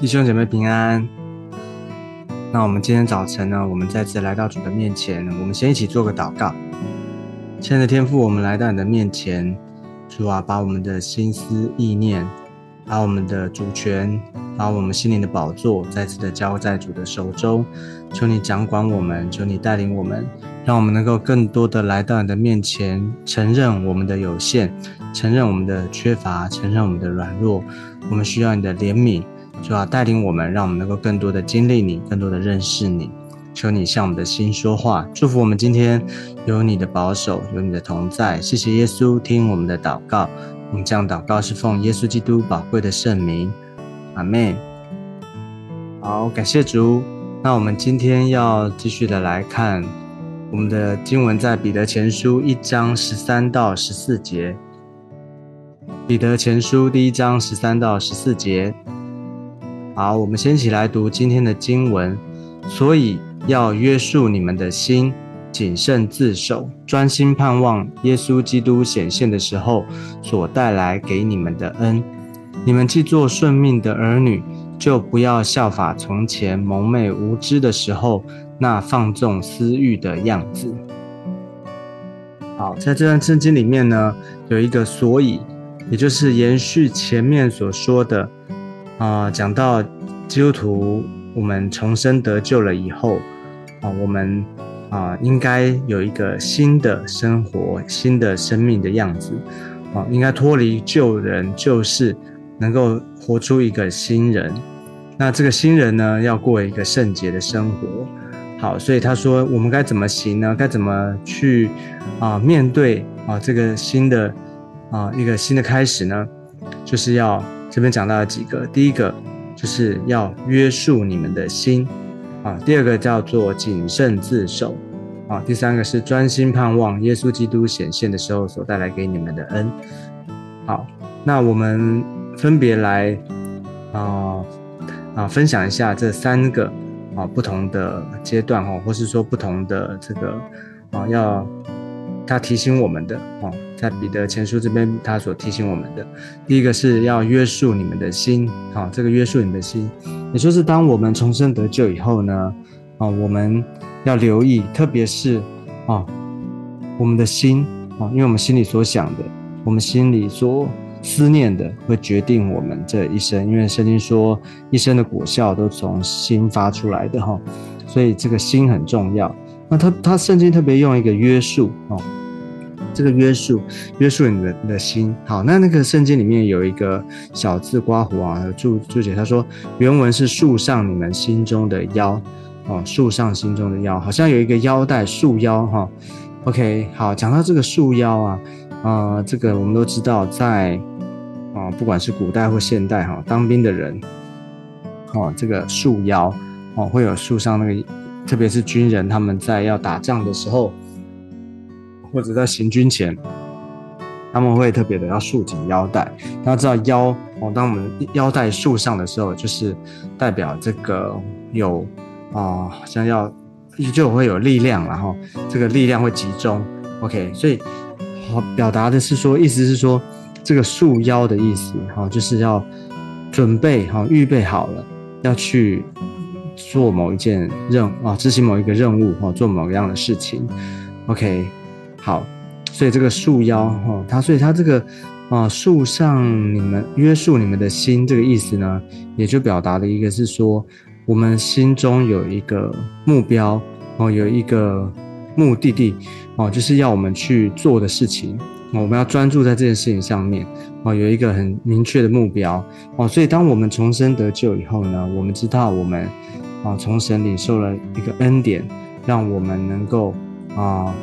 弟兄姐妹平安。那我们今天早晨呢，我们再次来到主的面前，我们先一起做个祷告。亲爱的天父，我们来到你的面前，主啊，把我们的心思意念，把我们的主权，把我们心灵的宝座，再次的交在主的手中。求你掌管我们，求你带领我们，让我们能够更多的来到你的面前，承认我们的有限，承认我们的缺乏，承认我们的软弱。我们需要你的怜悯。主啊，带领我们，让我们能够更多的经历你，更多的认识你。求你向我们的心说话，祝福我们今天有你的保守，有你的同在。谢谢耶稣，听我们的祷告。我们这样祷告是奉耶稣基督宝贵的圣名，阿门。好，感谢主。那我们今天要继续的来看我们的经文，在彼得前书一章十三到十四节。彼得前书第一章十三到十四节。好，我们先一起来读今天的经文。所以要约束你们的心，谨慎自守，专心盼望耶稣基督显现的时候所带来给你们的恩。你们既做顺命的儿女，就不要效法从前蒙昧无知的时候那放纵私欲的样子。好，在这段圣经里面呢，有一个所以，也就是延续前面所说的。啊，讲到基督徒，我们重生得救了以后，啊，我们啊应该有一个新的生活、新的生命的样子，啊，应该脱离旧人旧事，能够活出一个新人。那这个新人呢，要过一个圣洁的生活。好，所以他说，我们该怎么行呢？该怎么去啊面对啊这个新的啊一个新的开始呢？就是要。这边讲到了几个，第一个就是要约束你们的心啊，第二个叫做谨慎自守啊，第三个是专心盼望耶稣基督显现的时候所带来给你们的恩。好，那我们分别来啊啊分享一下这三个啊不同的阶段哈，或是说不同的这个啊要。他提醒我们的哦，在彼得前书这边，他所提醒我们的，第一个是要约束你们的心，好，这个约束你的心，也就是当我们重生得救以后呢，啊，我们要留意，特别是啊，我们的心啊，因为我们心里所想的，我们心里所思念的，会决定我们这一生。因为圣经说，一生的果效都从心发出来的哈，所以这个心很重要。那他他圣经特别用一个约束哦。这个约束，约束你的的心。好，那那个圣经里面有一个小字刮胡啊，注注解，他说原文是束上你们心中的腰，哦，束上心中的腰，好像有一个腰带束腰哈。OK，好，讲到这个束腰啊，啊，这个我们都知道，在啊，不管是古代或现代哈，当兵的人，哦，这个束腰，哦，会有束上那个，特别是军人他们在要打仗的时候。或者在行军前，他们会特别的要束紧腰带。大家知道腰哦，当我们腰带束上的时候，就是代表这个有啊，好像要就会有力量，然后这个力量会集中。OK，所以好表达的是说，意思是说这个束腰的意思，哈，就是要准备好、预备好了，要去做某一件任啊，执行某一个任务，哈，做某样的事情。OK。好，所以这个束腰哈，它所以它这个啊束上你们约束你们的心这个意思呢，也就表达了一个是说，我们心中有一个目标哦，有一个目的地哦，就是要我们去做的事情，我们要专注在这件事情上面哦，有一个很明确的目标哦，所以当我们重生得救以后呢，我们知道我们啊从神领受了一个恩典，让我们能够啊。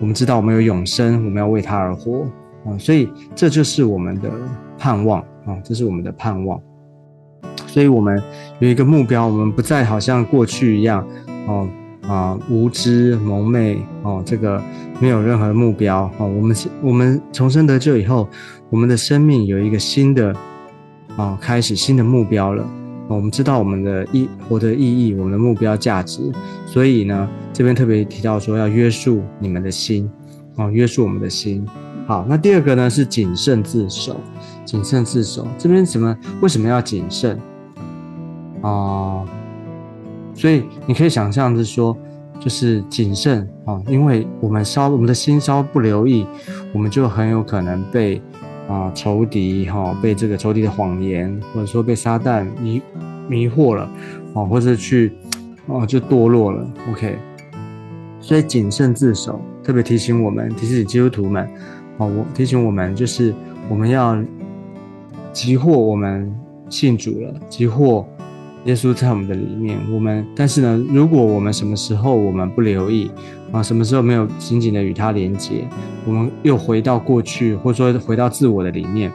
我们知道我们有永生，我们要为他而活啊，所以这就是我们的盼望啊，这是我们的盼望。所以我们有一个目标，我们不再好像过去一样哦啊无知蒙昧哦，这个没有任何目标哦。我们我们重生得救以后，我们的生命有一个新的啊开始，新的目标了。我们知道我们的意活的意义，我们的目标价值，所以呢，这边特别提到说要约束你们的心，哦，约束我们的心。好，那第二个呢是谨慎自守，谨慎自守。这边什么？为什么要谨慎？啊，所以你可以想象是说，就是谨慎啊，因为我们稍我们的心稍不留意，我们就很有可能被啊仇敌哈，被这个仇敌的谎言，或者说被撒旦迷迷惑了，啊，或者去哦就堕落了。OK，所以谨慎自守，特别提醒我们，提醒基督徒们，啊，我提醒我们，就是我们要急获我们信主了，急获。耶稣在我们的里面，我们但是呢，如果我们什么时候我们不留意啊，什么时候没有紧紧的与他连接，我们又回到过去，或者说回到自我的里面，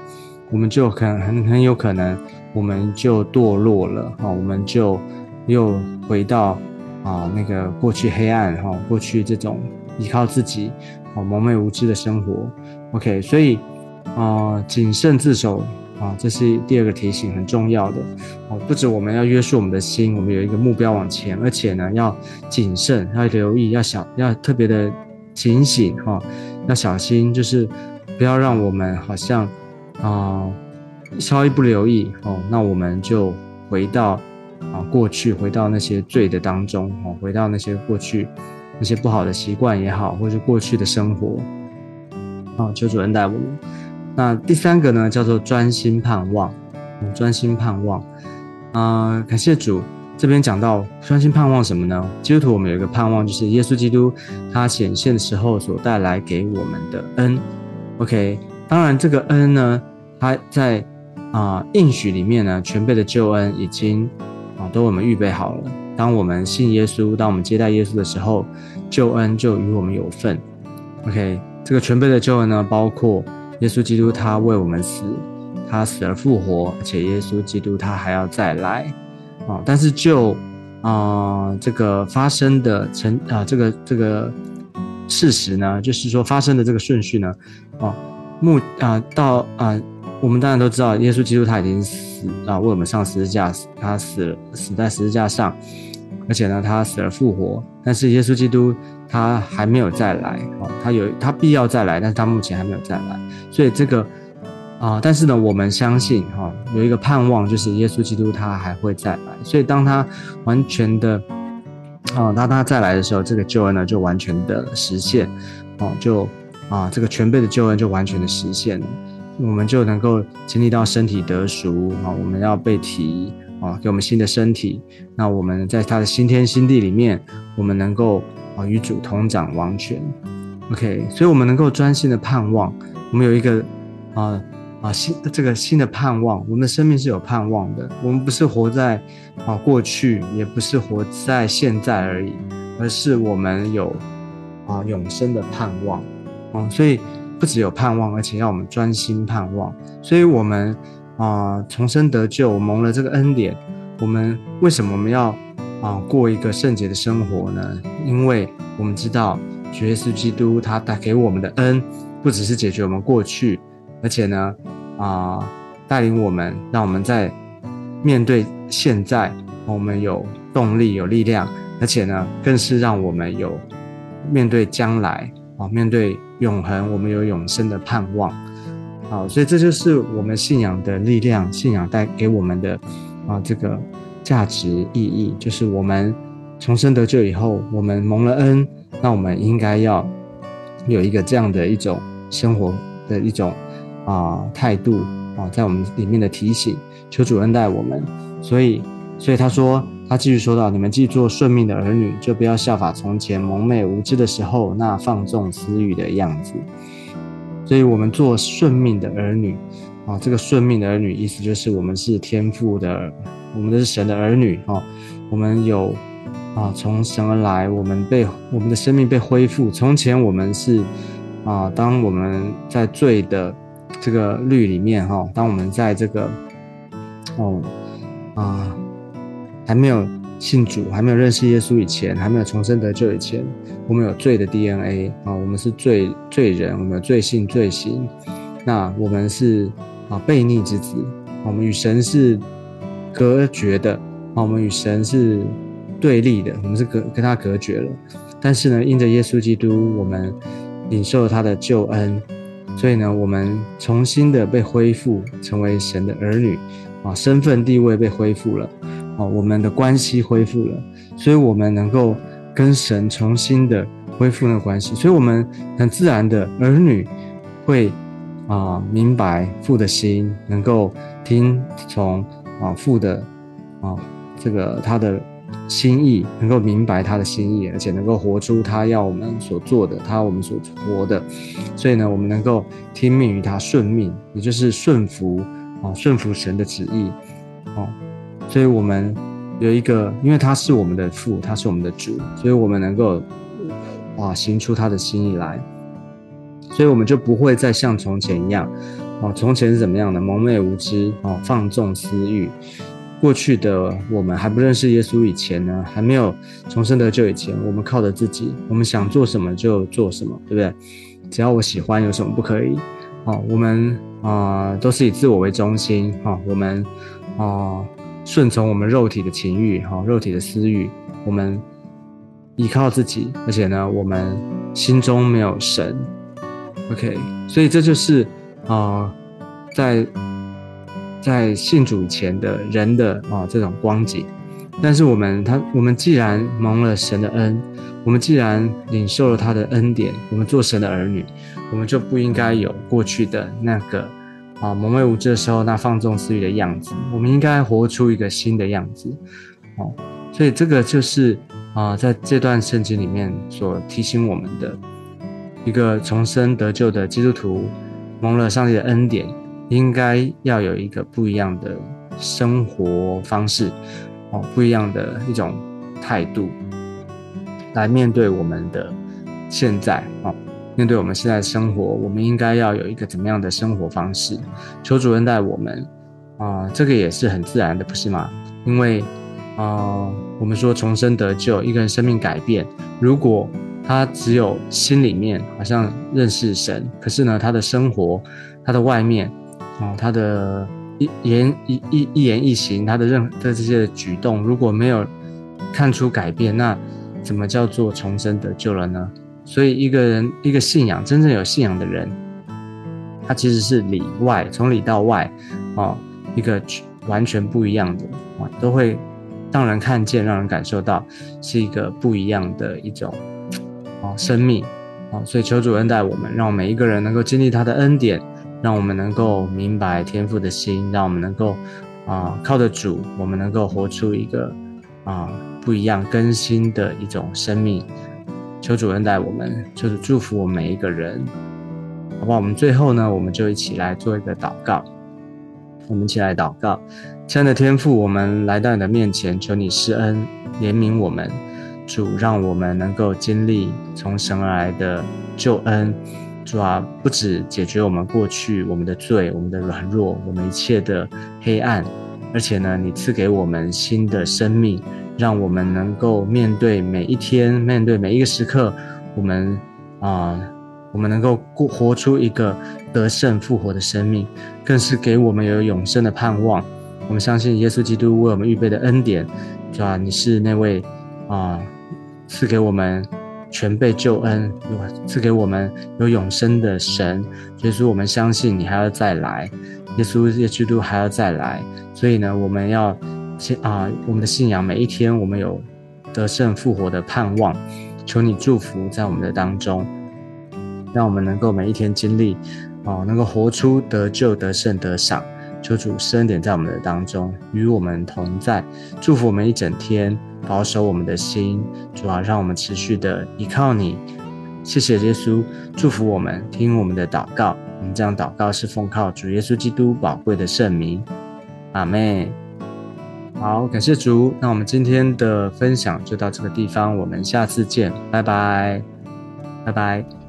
我们就可能很很有可能，我们就堕落了啊，我们就又回到啊那个过去黑暗哈，过去这种依靠自己啊蒙昧无知的生活。OK，所以啊谨慎自守。啊，这是第二个提醒，很重要的哦。不止我们要约束我们的心，我们有一个目标往前，而且呢，要谨慎，要留意，要小，要特别的警醒哈，要小心，就是不要让我们好像啊稍微不留意哦，那我们就回到啊过去，回到那些罪的当中哦，回到那些过去那些不好的习惯也好，或者过去的生活啊，求主恩待我们。那第三个呢，叫做专心盼望，专心盼望，啊，感谢主。这边讲到专心盼望什么呢？基督徒我们有一个盼望，就是耶稣基督他显现的时候所带来给我们的恩。OK，当然这个恩呢，他在啊应许里面呢，全备的救恩已经啊都我们预备好了。当我们信耶稣，当我们接待耶稣的时候，救恩就与我们有份。OK，这个全备的救恩呢，包括。耶稣基督他为我们死，他死而复活，而且耶稣基督他还要再来啊！但是就啊这个发生的成啊这个这个事实呢，就是说发生的这个顺序呢，啊目啊到啊我们当然都知道，耶稣基督他已经死啊为我们上十字架，他死了死在十字架上，而且呢他死而复活，但是耶稣基督。他还没有再来哦，他有他必要再来，但是他目前还没有再来，所以这个啊，但是呢，我们相信哈，有一个盼望，就是耶稣基督他还会再来，所以当他完全的啊，当他再来的时候，这个救恩呢就完全的实现哦，就啊，这个全备的救恩就完全的实现了，我们就能够经历到身体得赎啊，我们要被提啊，给我们新的身体，那我们在他的新天新地里面，我们能够。啊，与主同掌王权，OK，所以我们能够专心的盼望，我们有一个啊啊新这个新的盼望，我们的生命是有盼望的，我们不是活在啊过去，也不是活在现在而已，而是我们有啊永生的盼望，啊，所以不只有盼望，而且要我们专心盼望，所以我们啊重生得救，蒙了这个恩典，我们为什么我们要？啊，过一个圣洁的生活呢？因为我们知道，主耶稣基督他带给我们的恩，不只是解决我们过去，而且呢，啊，带领我们，让我们在面对现在，我们有动力、有力量，而且呢，更是让我们有面对将来啊，面对永恒，我们有永生的盼望。好，所以这就是我们信仰的力量，信仰带给我们的啊，这个。价值意义就是我们重生得救以后，我们蒙了恩，那我们应该要有一个这样的一种生活的一种啊态度啊，在我们里面的提醒，求主恩待我们。所以，所以他说，他继续说到：你们既做顺命的儿女，就不要效法从前蒙昧无知的时候那放纵私欲的样子。所以我们做顺命的儿女啊，这个顺命的儿女意思就是我们是天父的。我们的是神的儿女哈，我们有啊从神而来，我们被我们的生命被恢复。从前我们是啊，当我们在罪的这个律里面哈，当我们在这个哦啊还没有信主、还没有认识耶稣以前，还没有重生得救以前，我们有罪的 DNA 啊，我们是罪罪人，我们有罪性罪行。那我们是啊悖逆之子，我们与神是。隔绝的啊，我们与神是对立的，我们是隔跟他隔绝了。但是呢，因着耶稣基督，我们领受了他的救恩，所以呢，我们重新的被恢复，成为神的儿女啊，身份地位被恢复了。哦，我们的关系恢复了，所以我们能够跟神重新的恢复那个关系，所以我们很自然的儿女会啊明白父的心，能够听从啊父的啊这个他的心意，能够明白他的心意，而且能够活出他要我们所做的，他我们所活的，所以呢，我们能够听命于他，顺命，也就是顺服啊，顺服神的旨意，哦。所以，我们有一个，因为他是我们的父，他是我们的主，所以我们能够啊行出他的心意来，所以我们就不会再像从前一样，哦，从前是怎么样的蒙昧无知，哦，放纵私欲。过去的我们还不认识耶稣以前呢，还没有重生得救以前，我们靠着自己，我们想做什么就做什么，对不对？只要我喜欢，有什么不可以？哦，我们啊都是以自我为中心，哈，我们啊。顺从我们肉体的情欲，哈，肉体的私欲，我们依靠自己，而且呢，我们心中没有神，OK，所以这就是啊，在在信主以前的人的啊这种光景。但是我们他，我们既然蒙了神的恩，我们既然领受了他的恩典，我们做神的儿女，我们就不应该有过去的那个。啊，蒙昧无知的时候，那放纵私欲的样子，我们应该活出一个新的样子。哦，所以这个就是啊，在这段圣经里面所提醒我们的一个重生得救的基督徒，蒙了上帝的恩典，应该要有一个不一样的生活方式，哦，不一样的一种态度来面对我们的现在。哦。面对我们现在生活，我们应该要有一个怎么样的生活方式？求主恩待我们啊，这个也是很自然的，不是吗？因为啊，我们说重生得救，一个人生命改变，如果他只有心里面好像认识神，可是呢，他的生活、他的外面啊，他的一言一一一言一行，他的任的这些举动，如果没有看出改变，那怎么叫做重生得救了呢？所以，一个人一个信仰真正有信仰的人，他其实是里外从里到外，哦，一个完全不一样的啊，都会让人看见，让人感受到是一个不一样的一种哦生命哦。所以，求主恩待我们，让每一个人能够经历他的恩典，让我们能够明白天父的心，让我们能够啊靠着主，我们能够活出一个啊不一样更新的一种生命。求主恩待我们，就是祝福我们每一个人，好不好？我们最后呢，我们就一起来做一个祷告。我们一起来祷告，亲爱的天父，我们来到你的面前，求你施恩怜悯我们，主让我们能够经历从神而来的救恩。主啊，不止解决我们过去我们的罪、我们的软弱、我们一切的黑暗，而且呢，你赐给我们新的生命。让我们能够面对每一天，面对每一个时刻，我们啊，我们能够过活出一个得胜复活的生命，更是给我们有永生的盼望。我们相信耶稣基督为我们预备的恩典，是吧？你是那位啊，赐给我们全备救恩，赐给我们有永生的神。耶稣，我们相信你还要再来，耶稣耶基督还要再来。所以呢，我们要。信啊，我们的信仰每一天，我们有得胜复活的盼望。求你祝福在我们的当中，让我们能够每一天经历，哦，能够活出得救、得胜、得赏。求主恩点在我们的当中，与我们同在，祝福我们一整天，保守我们的心，主要让我们持续的依靠你。谢谢耶稣，祝福我们，听我们的祷告。我们这样祷告是奉靠主耶稣基督宝贵的圣名。阿妹。好，感谢竹。那我们今天的分享就到这个地方，我们下次见，拜拜，拜拜。